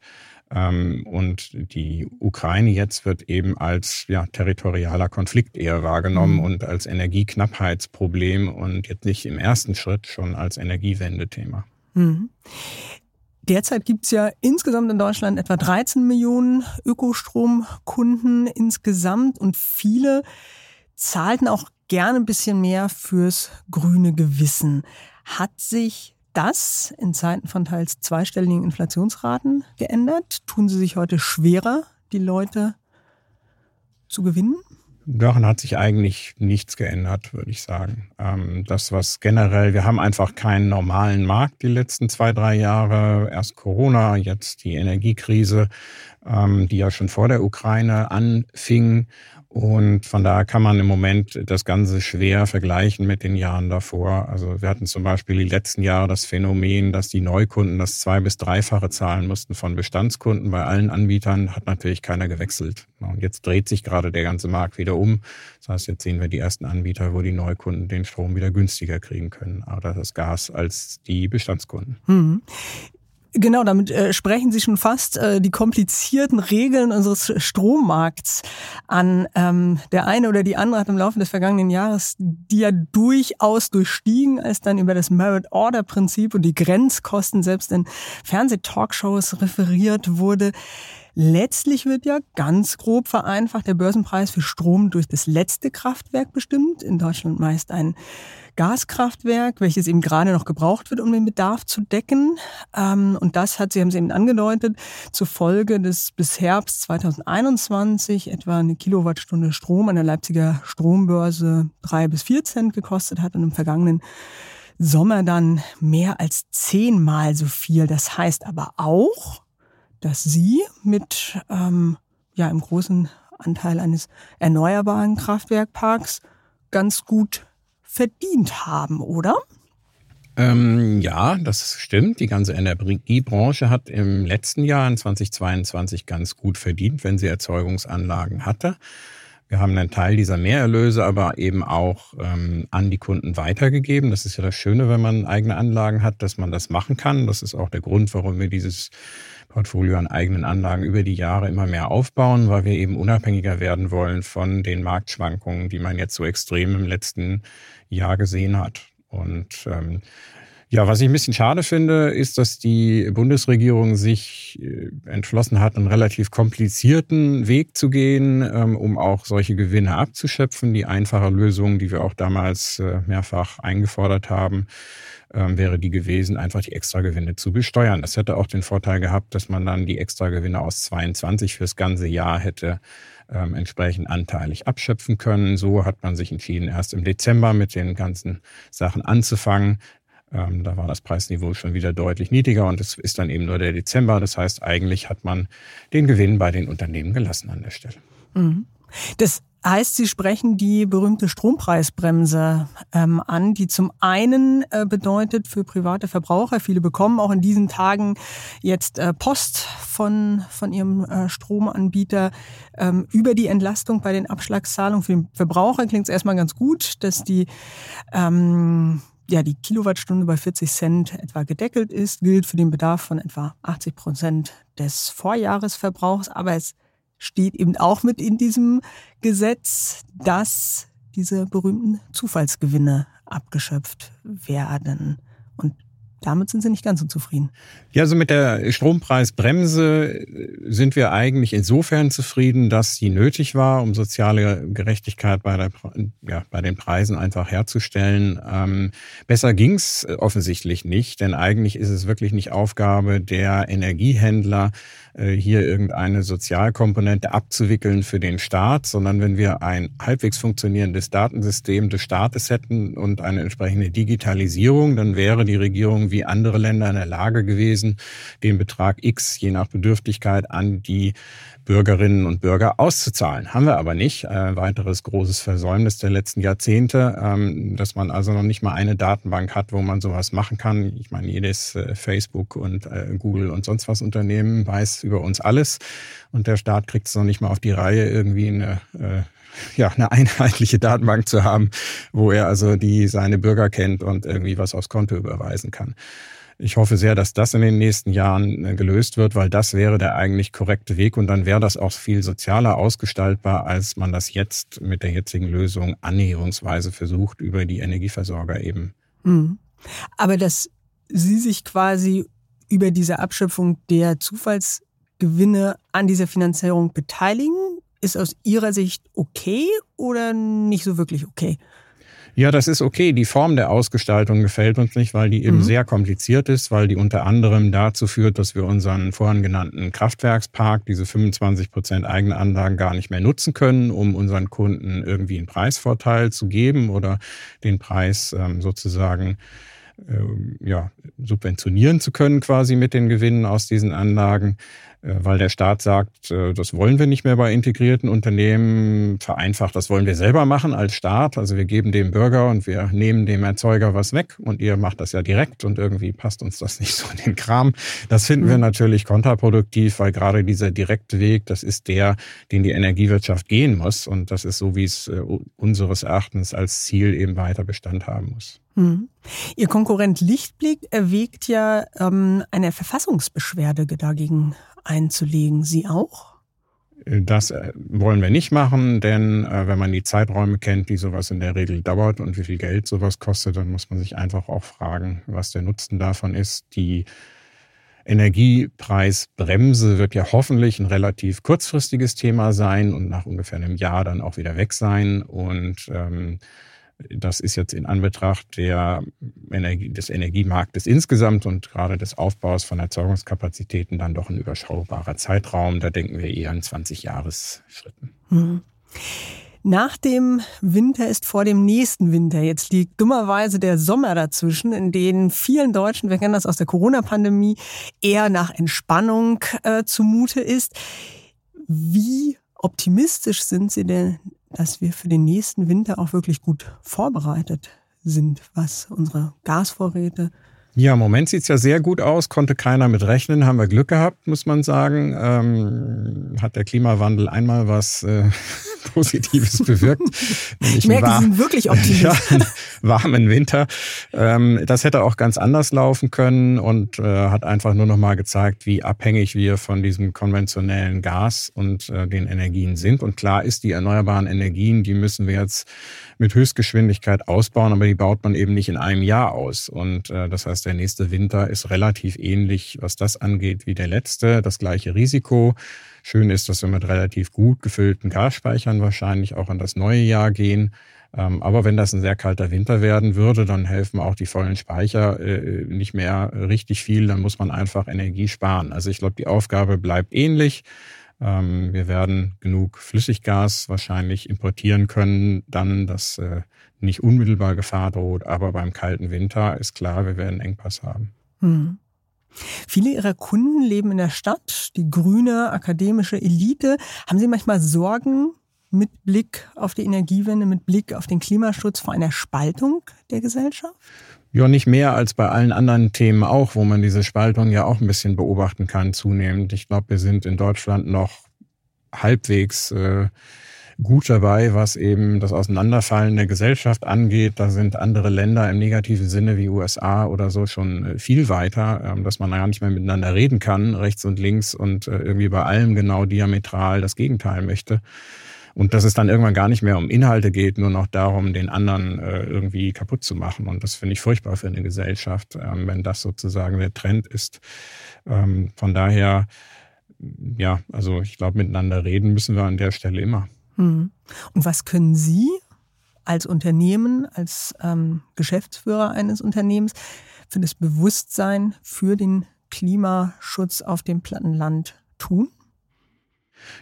Ähm, und die Ukraine jetzt wird eben als ja, territorialer Konflikt eher wahrgenommen mhm. und als Energieknappheitsproblem und jetzt nicht im ersten Schritt schon als Energiewendethema. Derzeit gibt es ja insgesamt in Deutschland etwa 13 Millionen Ökostromkunden insgesamt und viele zahlten auch gerne ein bisschen mehr fürs grüne Gewissen. Hat sich das in Zeiten von teils zweistelligen Inflationsraten geändert? Tun sie sich heute schwerer, die Leute zu gewinnen? Daran hat sich eigentlich nichts geändert, würde ich sagen. Ähm, das, was generell, wir haben einfach keinen normalen Markt die letzten zwei, drei Jahre. Erst Corona, jetzt die Energiekrise, ähm, die ja schon vor der Ukraine anfing. Und von daher kann man im Moment das Ganze schwer vergleichen mit den Jahren davor. Also wir hatten zum Beispiel die letzten Jahre das Phänomen, dass die Neukunden das zwei- bis dreifache zahlen mussten von Bestandskunden. Bei allen Anbietern hat natürlich keiner gewechselt. Und jetzt dreht sich gerade der ganze Markt wieder um. Das heißt, jetzt sehen wir die ersten Anbieter, wo die Neukunden den Strom wieder günstiger kriegen können oder das Gas als die Bestandskunden. Mhm. Genau, damit äh, sprechen Sie schon fast äh, die komplizierten Regeln unseres Strommarkts an. Ähm, der eine oder die andere hat im Laufe des vergangenen Jahres die ja durchaus durchstiegen, als dann über das Merit-Order-Prinzip und die Grenzkosten selbst in Fernsehtalkshows referiert wurde. Letztlich wird ja ganz grob vereinfacht der Börsenpreis für Strom durch das letzte Kraftwerk bestimmt. In Deutschland meist ein Gaskraftwerk, welches eben gerade noch gebraucht wird, um den Bedarf zu decken. Ähm, und das hat, Sie haben es eben angedeutet, zufolge des bis Herbst 2021 etwa eine Kilowattstunde Strom an der Leipziger Strombörse drei bis vier Cent gekostet hat und im vergangenen Sommer dann mehr als zehnmal so viel. Das heißt aber auch, dass Sie mit ähm, ja im großen Anteil eines erneuerbaren Kraftwerkparks ganz gut verdient haben, oder? Ähm, ja, das stimmt. Die ganze Energiebranche hat im letzten Jahr, in 2022, ganz gut verdient, wenn sie Erzeugungsanlagen hatte. Wir haben einen Teil dieser Mehrerlöse aber eben auch ähm, an die Kunden weitergegeben. Das ist ja das Schöne, wenn man eigene Anlagen hat, dass man das machen kann. Das ist auch der Grund, warum wir dieses Portfolio an eigenen Anlagen über die Jahre immer mehr aufbauen, weil wir eben unabhängiger werden wollen von den Marktschwankungen, die man jetzt so extrem im letzten Jahr gesehen hat. Und ähm, ja, was ich ein bisschen schade finde, ist, dass die Bundesregierung sich äh, entschlossen hat, einen relativ komplizierten Weg zu gehen, ähm, um auch solche Gewinne abzuschöpfen. Die einfache Lösung, die wir auch damals äh, mehrfach eingefordert haben, ähm, wäre die gewesen, einfach die Extragewinne zu besteuern. Das hätte auch den Vorteil gehabt, dass man dann die Extragewinne aus 22 fürs ganze Jahr hätte ähm, entsprechend anteilig abschöpfen können. So hat man sich entschieden, erst im Dezember mit den ganzen Sachen anzufangen. Ähm, da war das Preisniveau schon wieder deutlich niedriger und es ist dann eben nur der Dezember. Das heißt, eigentlich hat man den Gewinn bei den Unternehmen gelassen an der Stelle. Mhm. Das heißt, Sie sprechen die berühmte Strompreisbremse ähm, an, die zum einen äh, bedeutet für private Verbraucher, viele bekommen auch in diesen Tagen jetzt äh, Post von, von ihrem äh, Stromanbieter ähm, über die Entlastung bei den Abschlagszahlungen. Für den Verbraucher klingt es erstmal ganz gut, dass die ähm, ja, die Kilowattstunde bei 40 Cent etwa gedeckelt ist, gilt für den Bedarf von etwa 80 Prozent des Vorjahresverbrauchs. Aber es steht eben auch mit in diesem Gesetz, dass diese berühmten Zufallsgewinne abgeschöpft werden. Damit sind Sie nicht ganz so zufrieden. Ja, also mit der Strompreisbremse sind wir eigentlich insofern zufrieden, dass sie nötig war, um soziale Gerechtigkeit bei, der, ja, bei den Preisen einfach herzustellen. Ähm, besser ging's offensichtlich nicht, denn eigentlich ist es wirklich nicht Aufgabe der Energiehändler, äh, hier irgendeine Sozialkomponente abzuwickeln für den Staat, sondern wenn wir ein halbwegs funktionierendes Datensystem des Staates hätten und eine entsprechende Digitalisierung, dann wäre die Regierung wie andere Länder in der Lage gewesen, den Betrag X je nach Bedürftigkeit an die Bürgerinnen und Bürger auszuzahlen. Haben wir aber nicht. Ein weiteres großes Versäumnis der letzten Jahrzehnte, ähm, dass man also noch nicht mal eine Datenbank hat, wo man sowas machen kann. Ich meine, jedes äh, Facebook und äh, Google und sonst was Unternehmen weiß über uns alles und der Staat kriegt es noch nicht mal auf die Reihe, irgendwie eine äh, ja, eine einheitliche Datenbank zu haben, wo er also die seine Bürger kennt und irgendwie was aufs Konto überweisen kann. Ich hoffe sehr, dass das in den nächsten Jahren äh, gelöst wird, weil das wäre der eigentlich korrekte Weg und dann wäre das auch viel sozialer ausgestaltbar, als man das jetzt mit der jetzigen Lösung annäherungsweise versucht über die Energieversorger eben. Mhm. Aber dass Sie sich quasi über diese Abschöpfung der Zufallsgewinne an dieser Finanzierung beteiligen, ist aus Ihrer Sicht okay oder nicht so wirklich okay? Ja, das ist okay. Die Form der Ausgestaltung gefällt uns nicht, weil die eben mhm. sehr kompliziert ist, weil die unter anderem dazu führt, dass wir unseren vorhin genannten Kraftwerkspark, diese 25 Prozent eigene Anlagen gar nicht mehr nutzen können, um unseren Kunden irgendwie einen Preisvorteil zu geben oder den Preis ähm, sozusagen ähm, ja, subventionieren zu können quasi mit den Gewinnen aus diesen Anlagen. Äh, weil der Staat sagt, äh, das wollen wir nicht mehr bei integrierten Unternehmen, vereinfacht, das wollen wir selber machen als Staat. Also wir geben dem Bürger und wir nehmen dem Erzeuger was weg und ihr macht das ja direkt und irgendwie passt uns das <laughs> nicht so in den Kram. Das finden wir mhm. natürlich kontraproduktiv, weil gerade dieser direkte Weg, das ist der, den die Energiewirtschaft gehen muss und das ist so, wie es äh, unseres Erachtens als Ziel eben weiter Bestand haben muss. Mhm. Ihr Konkurrent Lichtblick erwägt ja ähm, eine Verfassungsbeschwerde dagegen einzulegen. Sie auch? Das äh, wollen wir nicht machen, denn äh, wenn man die Zeiträume kennt, die sowas in der Regel dauert und wie viel Geld sowas kostet, dann muss man sich einfach auch fragen, was der Nutzen davon ist. Die Energiepreisbremse wird ja hoffentlich ein relativ kurzfristiges Thema sein und nach ungefähr einem Jahr dann auch wieder weg sein. Und ähm, das ist jetzt in Anbetracht der Energie, des Energiemarktes insgesamt und gerade des Aufbaus von Erzeugungskapazitäten dann doch ein überschaubarer Zeitraum. Da denken wir eher an 20 Jahresschritten. Mhm. Nach dem Winter ist vor dem nächsten Winter. Jetzt liegt dummerweise der Sommer dazwischen, in dem vielen Deutschen, wir kennen das aus der Corona-Pandemie, eher nach Entspannung äh, zumute ist. Wie optimistisch sind Sie denn dass wir für den nächsten Winter auch wirklich gut vorbereitet sind, was unsere Gasvorräte ja, im Moment sieht's ja sehr gut aus, konnte keiner mit rechnen, haben wir Glück gehabt, muss man sagen. Ähm, hat der Klimawandel einmal was äh, <laughs> Positives bewirkt. ich merke, Sie sind wirklich optimistisch. <laughs> Ja, warmen Winter. Ähm, das hätte auch ganz anders laufen können und äh, hat einfach nur noch mal gezeigt, wie abhängig wir von diesem konventionellen Gas und äh, den Energien sind. Und klar ist, die erneuerbaren Energien, die müssen wir jetzt mit Höchstgeschwindigkeit ausbauen, aber die baut man eben nicht in einem Jahr aus. Und äh, das heißt, der nächste Winter ist relativ ähnlich, was das angeht, wie der letzte. Das gleiche Risiko. Schön ist, dass wir mit relativ gut gefüllten Gasspeichern wahrscheinlich auch an das neue Jahr gehen. Ähm, aber wenn das ein sehr kalter Winter werden würde, dann helfen auch die vollen Speicher äh, nicht mehr richtig viel. Dann muss man einfach Energie sparen. Also ich glaube, die Aufgabe bleibt ähnlich. Ähm, wir werden genug Flüssiggas wahrscheinlich importieren können, dann, dass äh, nicht unmittelbar Gefahr droht. Aber beim kalten Winter ist klar, wir werden Engpass haben. Hm. Viele Ihrer Kunden leben in der Stadt, die grüne akademische Elite. Haben Sie manchmal Sorgen mit Blick auf die Energiewende, mit Blick auf den Klimaschutz vor einer Spaltung der Gesellschaft? Ja, nicht mehr als bei allen anderen Themen auch, wo man diese Spaltung ja auch ein bisschen beobachten kann zunehmend. Ich glaube, wir sind in Deutschland noch halbwegs äh, gut dabei, was eben das Auseinanderfallen der Gesellschaft angeht. Da sind andere Länder im negativen Sinne wie USA oder so schon äh, viel weiter, ähm, dass man gar nicht mehr miteinander reden kann, rechts und links und äh, irgendwie bei allem genau diametral das Gegenteil möchte. Und dass es dann irgendwann gar nicht mehr um Inhalte geht, nur noch darum, den anderen äh, irgendwie kaputt zu machen. Und das finde ich furchtbar für eine Gesellschaft, ähm, wenn das sozusagen der Trend ist. Ähm, von daher, ja, also ich glaube, miteinander reden müssen wir an der Stelle immer. Hm. Und was können Sie als Unternehmen, als ähm, Geschäftsführer eines Unternehmens für das Bewusstsein für den Klimaschutz auf dem Plattenland tun?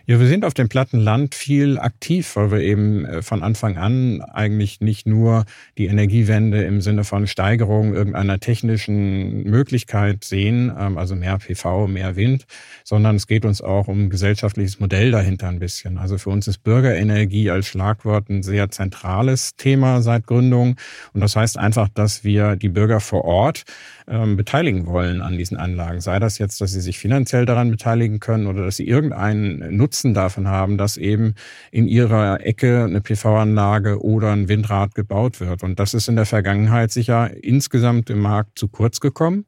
Ja, wir sind auf dem Plattenland viel aktiv, weil wir eben äh, von Anfang an eigentlich nicht nur die Energiewende im Sinne von Steigerung irgendeiner technischen Möglichkeit sehen, ähm, also mehr PV, mehr Wind, sondern es geht uns auch um ein gesellschaftliches Modell dahinter ein bisschen. Also für uns ist Bürgerenergie als Schlagwort ein sehr zentrales Thema seit Gründung. Und das heißt einfach, dass wir die Bürger vor Ort ähm, beteiligen wollen an diesen Anlagen. Sei das jetzt, dass sie sich finanziell daran beteiligen können oder dass sie irgendeinen Nutzen davon haben, dass eben in ihrer Ecke eine PV-Anlage oder ein Windrad gebaut wird. Und das ist in der Vergangenheit sicher insgesamt im Markt zu kurz gekommen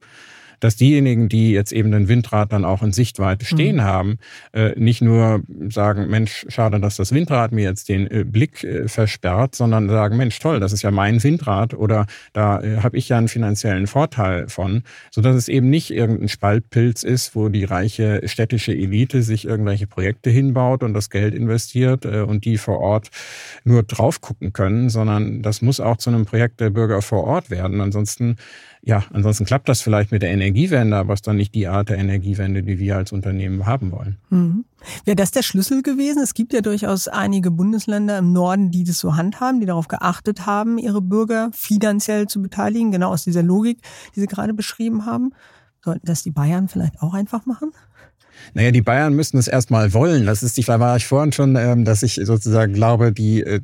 dass diejenigen, die jetzt eben den Windrad dann auch in Sichtweite stehen mhm. haben, äh, nicht nur sagen, Mensch, schade, dass das Windrad mir jetzt den äh, Blick äh, versperrt, sondern sagen, Mensch, toll, das ist ja mein Windrad oder da äh, habe ich ja einen finanziellen Vorteil von, so dass es eben nicht irgendein Spaltpilz ist, wo die reiche städtische Elite sich irgendwelche Projekte hinbaut und das Geld investiert und die vor Ort nur drauf gucken können, sondern das muss auch zu einem Projekt der Bürger vor Ort werden. Ansonsten ja, ansonsten klappt das vielleicht mit der Energiewende, aber es ist dann nicht die Art der Energiewende, die wir als Unternehmen haben wollen. Mhm. Wäre das der Schlüssel gewesen? Es gibt ja durchaus einige Bundesländer im Norden, die das so handhaben, die darauf geachtet haben, ihre Bürger finanziell zu beteiligen, genau aus dieser Logik, die Sie gerade beschrieben haben. Sollten das die Bayern vielleicht auch einfach machen? Naja, die Bayern müssen es erstmal wollen. Das ist da war ich vorhin schon, ähm, dass ich sozusagen glaube, die äh,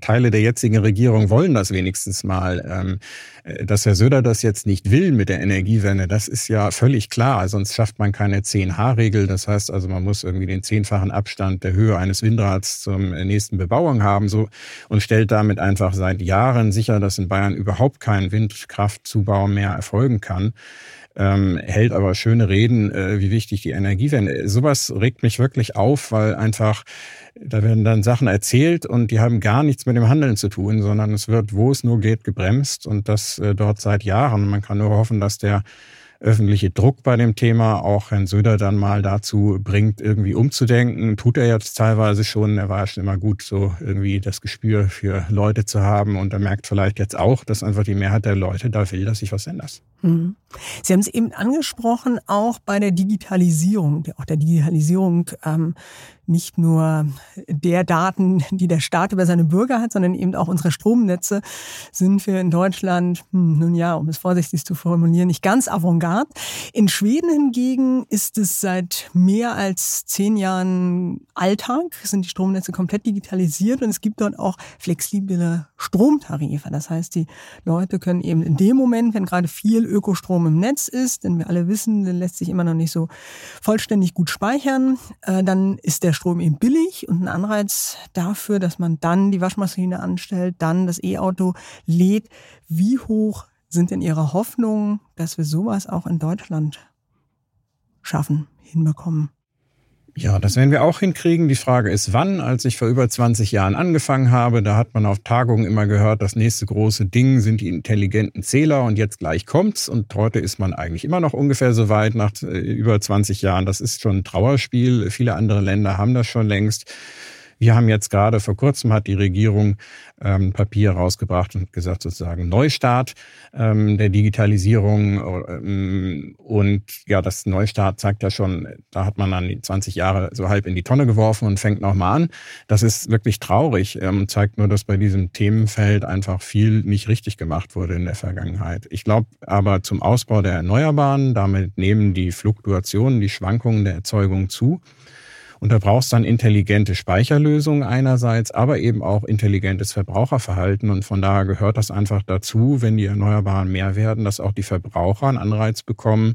Teile der jetzigen Regierung wollen das wenigstens mal. Ähm, äh, dass Herr Söder das jetzt nicht will mit der Energiewende, das ist ja völlig klar. Sonst schafft man keine 10H-Regel. Das heißt also, man muss irgendwie den zehnfachen Abstand der Höhe eines Windrads zum nächsten Bebauung haben so und stellt damit einfach seit Jahren sicher, dass in Bayern überhaupt kein Windkraftzubau mehr erfolgen kann ähm, hält aber schöne Reden, äh, wie wichtig die Energiewende. Sowas regt mich wirklich auf, weil einfach da werden dann Sachen erzählt und die haben gar nichts mit dem Handeln zu tun, sondern es wird, wo es nur geht, gebremst und das äh, dort seit Jahren. Man kann nur hoffen, dass der öffentliche Druck bei dem Thema auch Herrn Söder dann mal dazu bringt, irgendwie umzudenken. Tut er jetzt teilweise schon. Er war schon immer gut, so irgendwie das Gespür für Leute zu haben. Und er merkt vielleicht jetzt auch, dass einfach die Mehrheit der Leute da will, dass sich was ändert. Mhm. Sie haben es eben angesprochen, auch bei der Digitalisierung, auch der Digitalisierung ähm, nicht nur der Daten, die der Staat über seine Bürger hat, sondern eben auch unsere Stromnetze sind wir in Deutschland, hm, nun ja, um es vorsichtig zu formulieren, nicht ganz avantgarde. In Schweden hingegen ist es seit mehr als zehn Jahren Alltag, sind die Stromnetze komplett digitalisiert und es gibt dort auch flexible Stromtarife. Das heißt, die Leute können eben in dem Moment, wenn gerade viel Ökostrom im Netz ist, denn wir alle wissen, der lässt sich immer noch nicht so vollständig gut speichern, äh, dann ist der Strom eben billig und ein Anreiz dafür, dass man dann die Waschmaschine anstellt, dann das E-Auto lädt. Wie hoch sind denn Ihre Hoffnungen, dass wir sowas auch in Deutschland schaffen, hinbekommen? Ja, das werden wir auch hinkriegen. Die Frage ist, wann? Als ich vor über 20 Jahren angefangen habe, da hat man auf Tagungen immer gehört, das nächste große Ding sind die intelligenten Zähler und jetzt gleich kommt's. Und heute ist man eigentlich immer noch ungefähr so weit nach äh, über 20 Jahren. Das ist schon ein Trauerspiel. Viele andere Länder haben das schon längst. Wir haben jetzt gerade vor kurzem hat die Regierung ähm, Papier rausgebracht und gesagt sozusagen Neustart ähm, der Digitalisierung ähm, und ja, das Neustart zeigt ja schon, da hat man dann die 20 Jahre so halb in die Tonne geworfen und fängt nochmal an. Das ist wirklich traurig, ähm, zeigt nur, dass bei diesem Themenfeld einfach viel nicht richtig gemacht wurde in der Vergangenheit. Ich glaube aber zum Ausbau der Erneuerbaren, damit nehmen die Fluktuationen, die Schwankungen der Erzeugung zu. Und da brauchst dann intelligente Speicherlösungen einerseits, aber eben auch intelligentes Verbraucherverhalten. Und von daher gehört das einfach dazu, wenn die Erneuerbaren mehr werden, dass auch die Verbraucher einen Anreiz bekommen,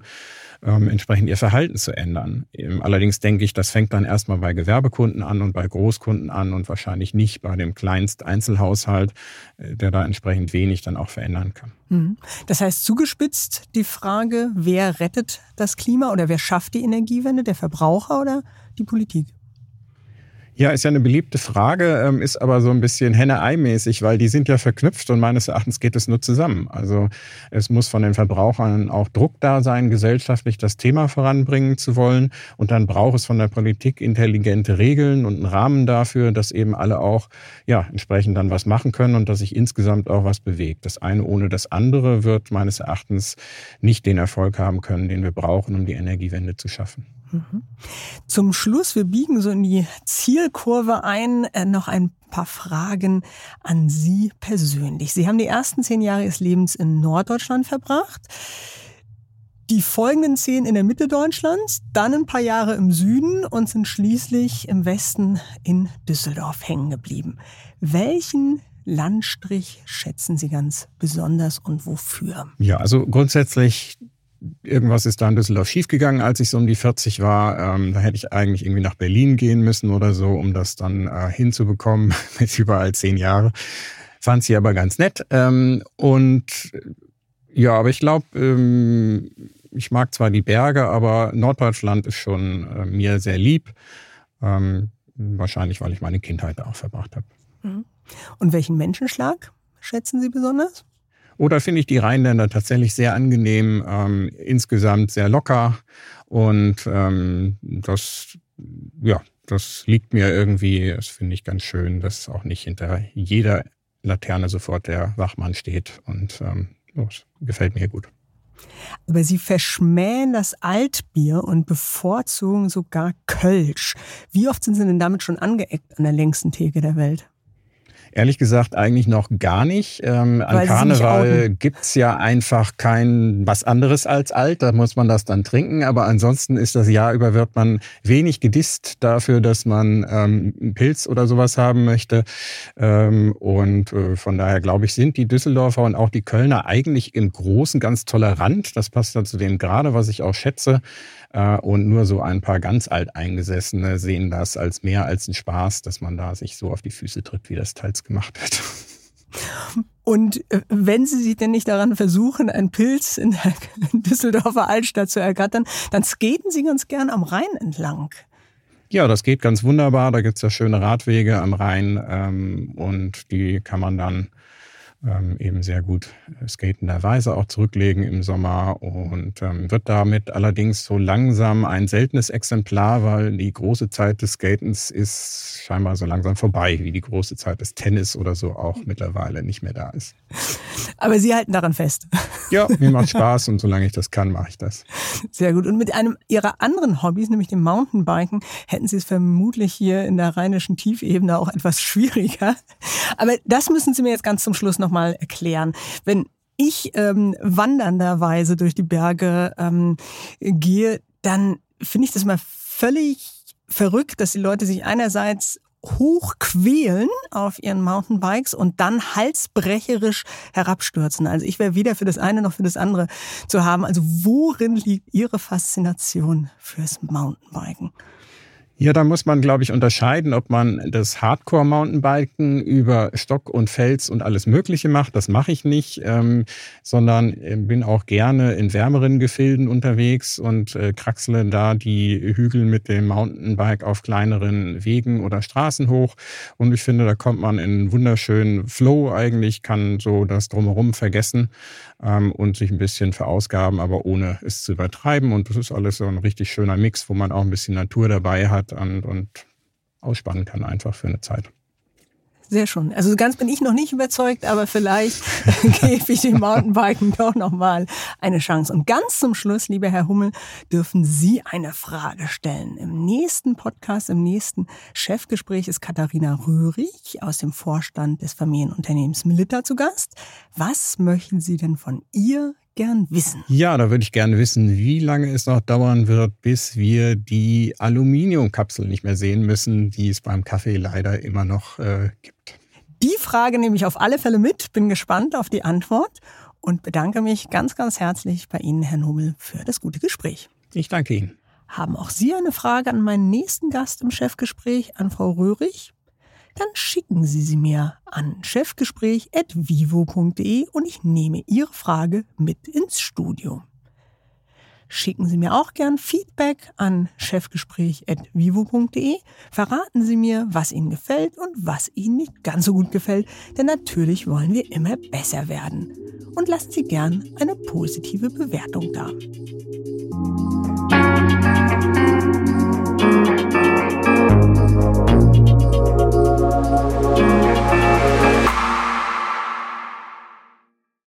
ähm, entsprechend ihr Verhalten zu ändern. Allerdings denke ich, das fängt dann erstmal bei Gewerbekunden an und bei Großkunden an und wahrscheinlich nicht bei dem kleinst Einzelhaushalt, äh, der da entsprechend wenig dann auch verändern kann. Mhm. Das heißt, zugespitzt die Frage, wer rettet das Klima oder wer schafft die Energiewende, der Verbraucher oder die Politik? Ja, ist ja eine beliebte Frage, ähm, ist aber so ein bisschen Henne-Ei-mäßig, weil die sind ja verknüpft und meines Erachtens geht es nur zusammen. Also es muss von den Verbrauchern auch Druck da sein, gesellschaftlich das Thema voranbringen zu wollen. Und dann braucht es von der Politik intelligente Regeln und einen Rahmen dafür, dass eben alle auch ja, entsprechend dann was machen können und dass sich insgesamt auch was bewegt. Das eine ohne das andere wird meines Erachtens nicht den Erfolg haben können, den wir brauchen, um die Energiewende zu schaffen. Mhm. Zum Schluss, wir biegen so in die Zielkurve ein, äh, noch ein paar Fragen an Sie persönlich. Sie haben die ersten zehn Jahre Ihres Lebens in Norddeutschland verbracht, die folgenden zehn in der Mitte Deutschlands, dann ein paar Jahre im Süden und sind schließlich im Westen in Düsseldorf hängen geblieben. Welchen Landstrich schätzen Sie ganz besonders und wofür? Ja, also grundsätzlich irgendwas ist da in Düsseldorf schiefgegangen, als ich so um die 40 war. Ähm, da hätte ich eigentlich irgendwie nach Berlin gehen müssen oder so, um das dann äh, hinzubekommen <laughs> mit überall zehn Jahre. Fand sie aber ganz nett. Ähm, und ja, aber ich glaube, ähm, ich mag zwar die Berge, aber Norddeutschland ist schon äh, mir sehr lieb. Ähm, wahrscheinlich, weil ich meine Kindheit da auch verbracht habe. Mhm. Und welchen Menschenschlag schätzen Sie besonders? Oder finde ich die Rheinländer tatsächlich sehr angenehm, ähm, insgesamt sehr locker und ähm, das, ja, das liegt mir irgendwie, das finde ich ganz schön, dass auch nicht hinter jeder Laterne sofort der Wachmann steht und ähm, das gefällt mir gut. Aber sie verschmähen das Altbier und bevorzugen sogar Kölsch. Wie oft sind sie denn damit schon angeeckt an der längsten Theke der Welt? Ehrlich gesagt eigentlich noch gar nicht. Ähm, an Karneval gibt's ja einfach kein was anderes als alt. Da muss man das dann trinken. Aber ansonsten ist das Jahr über wird man wenig gedisst dafür, dass man ähm, einen Pilz oder sowas haben möchte. Ähm, und äh, von daher glaube ich, sind die Düsseldorfer und auch die Kölner eigentlich im Großen ganz tolerant. Das passt dann zu dem gerade, was ich auch schätze. Äh, und nur so ein paar ganz alteingesessene sehen das als mehr als ein Spaß, dass man da sich so auf die Füße tritt, wie das teils gemacht wird. <laughs> Und äh, wenn Sie sich denn nicht daran versuchen, einen Pilz in der <laughs> Düsseldorfer Altstadt zu ergattern, dann skaten Sie ganz gern am Rhein entlang. Ja, das geht ganz wunderbar. Da gibt's ja schöne Radwege am Rhein ähm, und die kann man dann ähm, eben sehr gut äh, skatenderweise auch zurücklegen im Sommer und ähm, wird damit allerdings so langsam ein seltenes Exemplar, weil die große Zeit des Skatens ist scheinbar so langsam vorbei, wie die große Zeit des Tennis oder so auch mittlerweile nicht mehr da ist. Aber Sie halten daran fest. Ja, <laughs> mir macht Spaß und solange ich das kann, mache ich das. Sehr gut. Und mit einem Ihrer anderen Hobbys, nämlich dem Mountainbiken, hätten Sie es vermutlich hier in der rheinischen Tiefebene auch etwas schwieriger. Aber das müssen Sie mir jetzt ganz zum Schluss noch mal erklären. Wenn ich ähm, wandernderweise durch die Berge ähm, gehe, dann finde ich das mal völlig verrückt, dass die Leute sich einerseits hochquälen auf ihren Mountainbikes und dann halsbrecherisch herabstürzen. Also ich wäre weder für das eine noch für das andere zu haben. Also worin liegt Ihre Faszination fürs Mountainbiken? Ja, da muss man, glaube ich, unterscheiden, ob man das Hardcore-Mountainbiken über Stock und Fels und alles Mögliche macht. Das mache ich nicht, ähm, sondern äh, bin auch gerne in wärmeren Gefilden unterwegs und äh, kraxle da die Hügel mit dem Mountainbike auf kleineren Wegen oder Straßen hoch. Und ich finde, da kommt man in wunderschönen Flow eigentlich, kann so das drumherum vergessen und sich ein bisschen verausgaben, aber ohne es zu übertreiben. Und das ist alles so ein richtig schöner Mix, wo man auch ein bisschen Natur dabei hat und, und ausspannen kann einfach für eine Zeit. Sehr schön. Also ganz bin ich noch nicht überzeugt, aber vielleicht <laughs> gebe ich dem Mountainbiken doch nochmal eine Chance. Und ganz zum Schluss, lieber Herr Hummel, dürfen Sie eine Frage stellen. Im nächsten Podcast, im nächsten Chefgespräch ist Katharina Röhrig aus dem Vorstand des Familienunternehmens Milita zu Gast. Was möchten Sie denn von ihr gern wissen? Ja, da würde ich gerne wissen, wie lange es noch dauern wird, bis wir die Aluminiumkapsel nicht mehr sehen müssen, die es beim Kaffee leider immer noch äh, gibt. Die Frage nehme ich auf alle Fälle mit, bin gespannt auf die Antwort und bedanke mich ganz, ganz herzlich bei Ihnen, Herr Hummel, für das gute Gespräch. Ich danke Ihnen. Haben auch Sie eine Frage an meinen nächsten Gast im Chefgespräch, an Frau Röhrig? Dann schicken Sie sie mir an chefgespräch.vivo.de und ich nehme Ihre Frage mit ins Studio. Schicken Sie mir auch gern Feedback an chefgespräch.vivo.de. Verraten Sie mir, was Ihnen gefällt und was Ihnen nicht ganz so gut gefällt, denn natürlich wollen wir immer besser werden. Und lassen Sie gern eine positive Bewertung da.